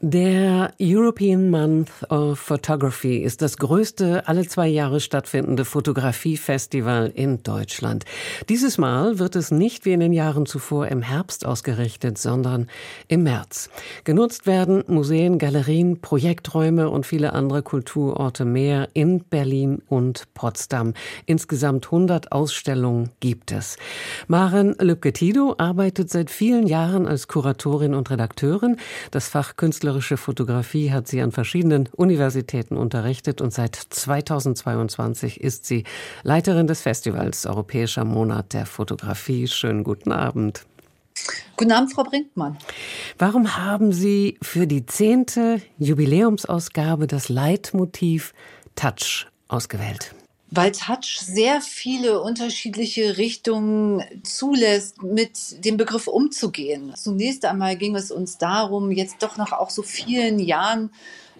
der European Month of Photography ist das größte alle zwei Jahre stattfindende Fotografiefestival in Deutschland. Dieses Mal wird es nicht wie in den Jahren zuvor im Herbst ausgerichtet, sondern im März. Genutzt werden Museen, Galerien, Projekträume und viele andere Kulturorte mehr in Berlin und Potsdam. Insgesamt 100 Ausstellungen gibt es. Maren Lübke-Tido arbeitet seit vielen Jahren als Kuratorin und Redakteurin. Das Fach künstlerische Fotografie hat sie an verschiedenen Universitäten unterrichtet und seit 2022 ist sie Leiterin des Festivals Europäischer Monat der Fotografie. Schönen guten Abend. Guten Abend, Frau Brinkmann. Warum haben Sie für die zehnte Jubiläumsausgabe das Leitmotiv Touch ausgewählt? Weil Touch sehr viele unterschiedliche Richtungen zulässt, mit dem Begriff umzugehen. Zunächst einmal ging es uns darum, jetzt doch nach auch so vielen Jahren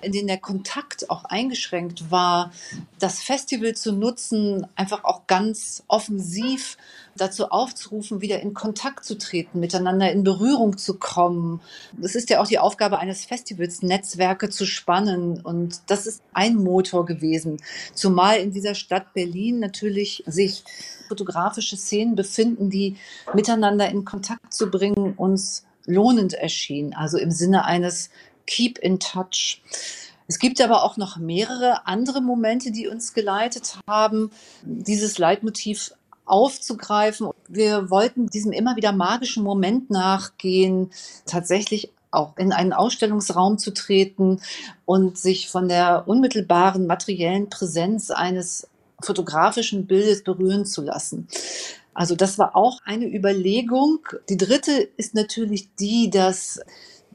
in denen der Kontakt auch eingeschränkt war, das Festival zu nutzen, einfach auch ganz offensiv dazu aufzurufen, wieder in Kontakt zu treten, miteinander in Berührung zu kommen. Es ist ja auch die Aufgabe eines Festivals, Netzwerke zu spannen. Und das ist ein Motor gewesen. Zumal in dieser Stadt Berlin natürlich sich fotografische Szenen befinden, die miteinander in Kontakt zu bringen uns lohnend erschien. Also im Sinne eines Keep in Touch. Es gibt aber auch noch mehrere andere Momente, die uns geleitet haben, dieses Leitmotiv aufzugreifen. Wir wollten diesem immer wieder magischen Moment nachgehen, tatsächlich auch in einen Ausstellungsraum zu treten und sich von der unmittelbaren materiellen Präsenz eines fotografischen Bildes berühren zu lassen. Also das war auch eine Überlegung. Die dritte ist natürlich die, dass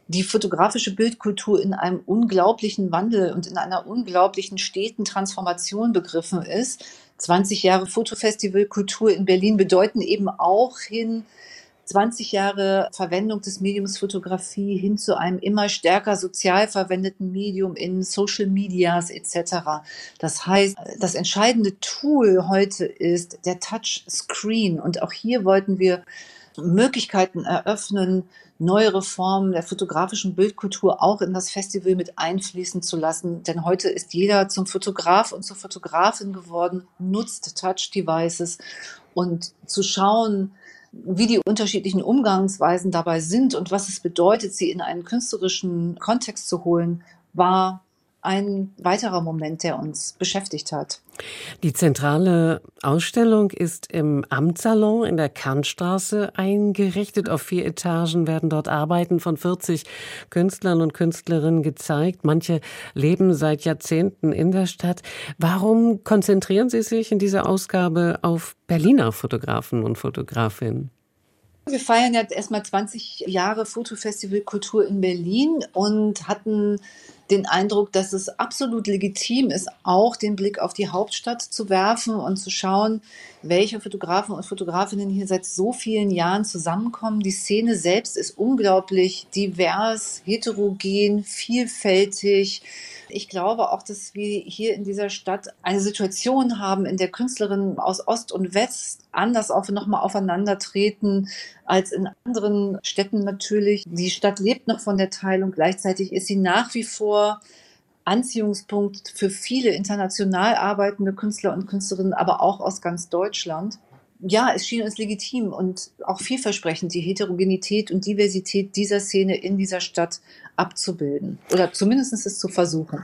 die fotografische Bildkultur in einem unglaublichen Wandel und in einer unglaublichen steten Transformation begriffen ist. 20 Jahre Fotofestivalkultur in Berlin bedeuten eben auch hin 20 Jahre Verwendung des Mediums Fotografie hin zu einem immer stärker sozial verwendeten Medium in Social Medias etc. Das heißt, das entscheidende Tool heute ist der Touchscreen und auch hier wollten wir Möglichkeiten eröffnen, neuere Formen der fotografischen Bildkultur auch in das Festival mit einfließen zu lassen. Denn heute ist jeder zum Fotograf und zur Fotografin geworden, nutzt Touch-Devices und zu schauen, wie die unterschiedlichen Umgangsweisen dabei sind und was es bedeutet, sie in einen künstlerischen Kontext zu holen, war ein weiterer Moment, der uns beschäftigt hat. Die zentrale Ausstellung ist im Amtssalon in der Kantstraße eingerichtet. Auf vier Etagen werden dort Arbeiten von 40 Künstlern und Künstlerinnen gezeigt. Manche leben seit Jahrzehnten in der Stadt. Warum konzentrieren Sie sich in dieser Ausgabe auf Berliner Fotografen und Fotografinnen? Wir feiern jetzt erstmal 20 Jahre Fotofestival Kultur in Berlin und hatten den Eindruck, dass es absolut legitim ist, auch den Blick auf die Hauptstadt zu werfen und zu schauen, welche Fotografen und Fotografinnen hier seit so vielen Jahren zusammenkommen. Die Szene selbst ist unglaublich divers, heterogen, vielfältig. Ich glaube auch, dass wir hier in dieser Stadt eine Situation haben, in der Künstlerinnen aus Ost und West anders auf, nochmal aufeinandertreten als in anderen Städten natürlich. Die Stadt lebt noch von der Teilung. Gleichzeitig ist sie nach wie vor Anziehungspunkt für viele international arbeitende Künstler und Künstlerinnen, aber auch aus ganz Deutschland. Ja, es schien uns legitim und auch vielversprechend, die Heterogenität und Diversität dieser Szene in dieser Stadt abzubilden oder zumindest es zu versuchen.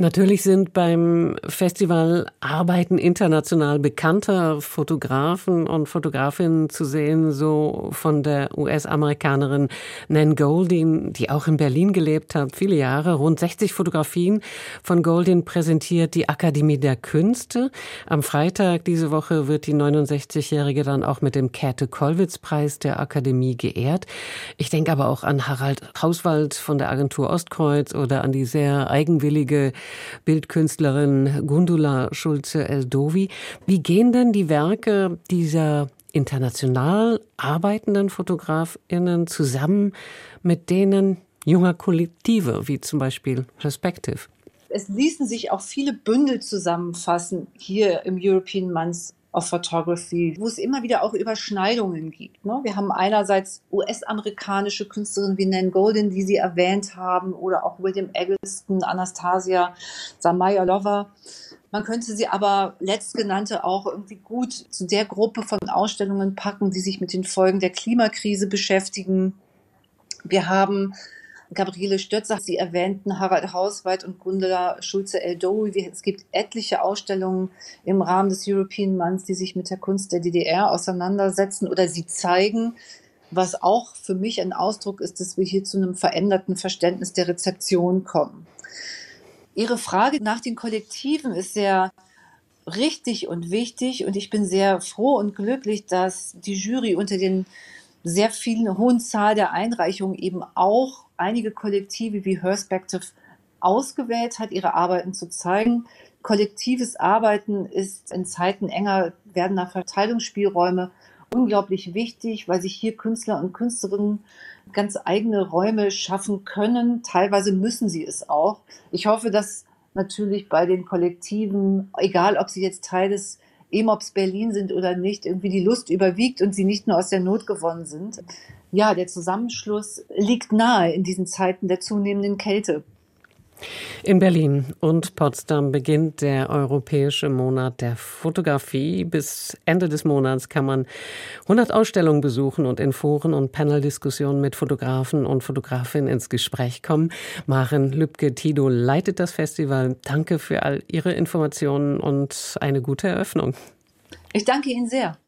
Natürlich sind beim Festival Arbeiten international bekannter Fotografen und Fotografinnen zu sehen, so von der US-Amerikanerin Nan Goldin, die auch in Berlin gelebt hat, viele Jahre. Rund 60 Fotografien von Goldin präsentiert die Akademie der Künste. Am Freitag diese Woche wird die 69-Jährige dann auch mit dem Käthe-Kollwitz-Preis der Akademie geehrt. Ich denke aber auch an Harald Hauswald von der Agentur Ostkreuz oder an die sehr eigenwillige Bildkünstlerin Gundula Schulze-Eldovi. Wie gehen denn die Werke dieser international arbeitenden Fotografinnen zusammen mit denen junger Kollektive, wie zum Beispiel Perspective? Es ließen sich auch viele Bündel zusammenfassen hier im European Month of Photography, wo es immer wieder auch Überschneidungen gibt. Ne? Wir haben einerseits US-amerikanische Künstlerinnen wie Nan Golden, die Sie erwähnt haben, oder auch William Eggleston, Anastasia Samaya-Lover. Man könnte sie aber letztgenannte auch irgendwie gut zu der Gruppe von Ausstellungen packen, die sich mit den Folgen der Klimakrise beschäftigen. Wir haben Gabriele Stötzer, Sie erwähnten Harald Hausweit und Gundela Schulze-Eldowi. Es gibt etliche Ausstellungen im Rahmen des European Months, die sich mit der Kunst der DDR auseinandersetzen oder sie zeigen, was auch für mich ein Ausdruck ist, dass wir hier zu einem veränderten Verständnis der Rezeption kommen. Ihre Frage nach den Kollektiven ist sehr richtig und wichtig und ich bin sehr froh und glücklich, dass die Jury unter den sehr vielen hohen Zahl der Einreichungen eben auch einige Kollektive wie Herspective ausgewählt hat, ihre Arbeiten zu zeigen. Kollektives Arbeiten ist in Zeiten enger werdender Verteilungsspielräume unglaublich wichtig, weil sich hier Künstler und Künstlerinnen ganz eigene Räume schaffen können. Teilweise müssen sie es auch. Ich hoffe, dass natürlich bei den Kollektiven, egal ob sie jetzt Teil des EMOPs Berlin sind oder nicht, irgendwie die Lust überwiegt und sie nicht nur aus der Not gewonnen sind. Ja, der Zusammenschluss liegt nahe in diesen Zeiten der zunehmenden Kälte. In Berlin und Potsdam beginnt der Europäische Monat der Fotografie. Bis Ende des Monats kann man 100 Ausstellungen besuchen und in Foren und Paneldiskussionen mit Fotografen und Fotografinnen ins Gespräch kommen. Maren Lübke-Tido leitet das Festival. Danke für all Ihre Informationen und eine gute Eröffnung. Ich danke Ihnen sehr.